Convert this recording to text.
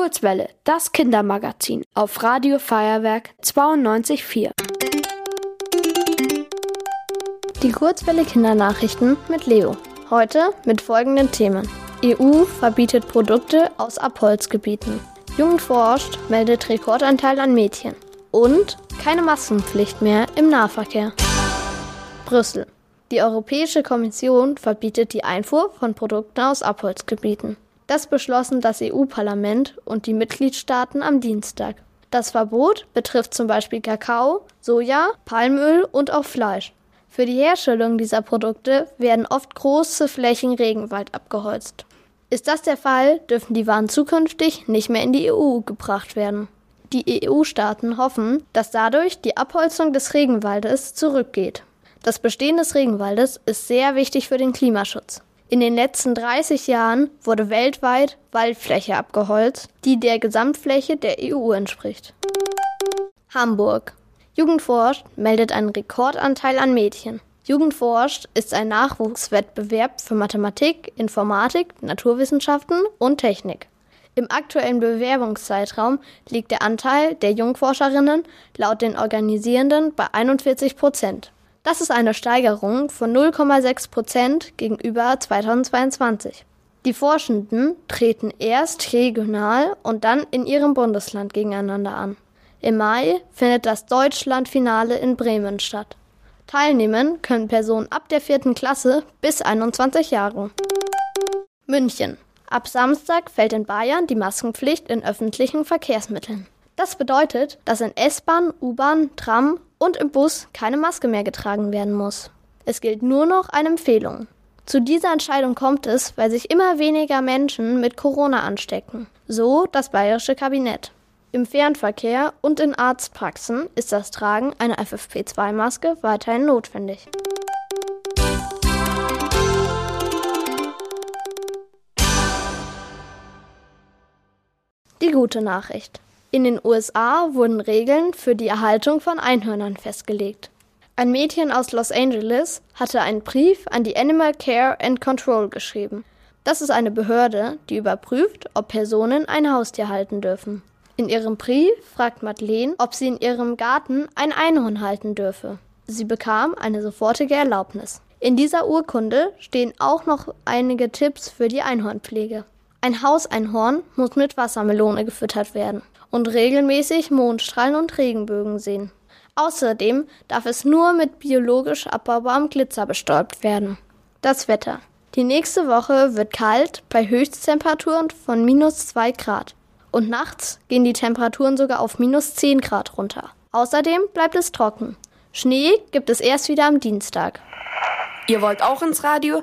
Kurzwelle, das Kindermagazin auf Radio Feuerwerk 92.4. Die Kurzwelle Kindernachrichten mit Leo. Heute mit folgenden Themen. EU verbietet Produkte aus Abholzgebieten. Jugend forscht, meldet Rekordanteil an Mädchen. Und keine Maskenpflicht mehr im Nahverkehr. Brüssel. Die Europäische Kommission verbietet die Einfuhr von Produkten aus Abholzgebieten. Das beschlossen das EU-Parlament und die Mitgliedstaaten am Dienstag. Das Verbot betrifft zum Beispiel Kakao, Soja, Palmöl und auch Fleisch. Für die Herstellung dieser Produkte werden oft große Flächen Regenwald abgeholzt. Ist das der Fall, dürfen die Waren zukünftig nicht mehr in die EU gebracht werden. Die EU-Staaten hoffen, dass dadurch die Abholzung des Regenwaldes zurückgeht. Das Bestehen des Regenwaldes ist sehr wichtig für den Klimaschutz. In den letzten 30 Jahren wurde weltweit Waldfläche abgeholzt, die der Gesamtfläche der EU entspricht. Hamburg. Jugendforscht meldet einen Rekordanteil an Mädchen. Jugendforscht ist ein Nachwuchswettbewerb für Mathematik, Informatik, Naturwissenschaften und Technik. Im aktuellen Bewerbungszeitraum liegt der Anteil der Jungforscherinnen laut den Organisierenden bei 41 Prozent. Das ist eine Steigerung von 0,6 Prozent gegenüber 2022. Die Forschenden treten erst regional und dann in ihrem Bundesland gegeneinander an. Im Mai findet das Deutschlandfinale in Bremen statt. Teilnehmen können Personen ab der vierten Klasse bis 21 Jahre. München. Ab Samstag fällt in Bayern die Maskenpflicht in öffentlichen Verkehrsmitteln. Das bedeutet, dass in S-Bahn, U-Bahn, Tram und im Bus keine Maske mehr getragen werden muss. Es gilt nur noch eine Empfehlung. Zu dieser Entscheidung kommt es, weil sich immer weniger Menschen mit Corona anstecken. So das bayerische Kabinett. Im Fernverkehr und in Arztpraxen ist das Tragen einer FFP2-Maske weiterhin notwendig. Die gute Nachricht. In den USA wurden Regeln für die Erhaltung von Einhörnern festgelegt. Ein Mädchen aus Los Angeles hatte einen Brief an die Animal Care and Control geschrieben. Das ist eine Behörde, die überprüft, ob Personen ein Haustier halten dürfen. In ihrem Brief fragt Madeleine, ob sie in ihrem Garten ein Einhorn halten dürfe. Sie bekam eine sofortige Erlaubnis. In dieser Urkunde stehen auch noch einige Tipps für die Einhornpflege. Ein Hauseinhorn muss mit Wassermelone gefüttert werden und regelmäßig Mondstrahlen und Regenbögen sehen. Außerdem darf es nur mit biologisch abbaubarem Glitzer bestäubt werden. Das Wetter. Die nächste Woche wird kalt bei Höchsttemperaturen von minus 2 Grad. Und nachts gehen die Temperaturen sogar auf minus 10 Grad runter. Außerdem bleibt es trocken. Schnee gibt es erst wieder am Dienstag. Ihr wollt auch ins Radio?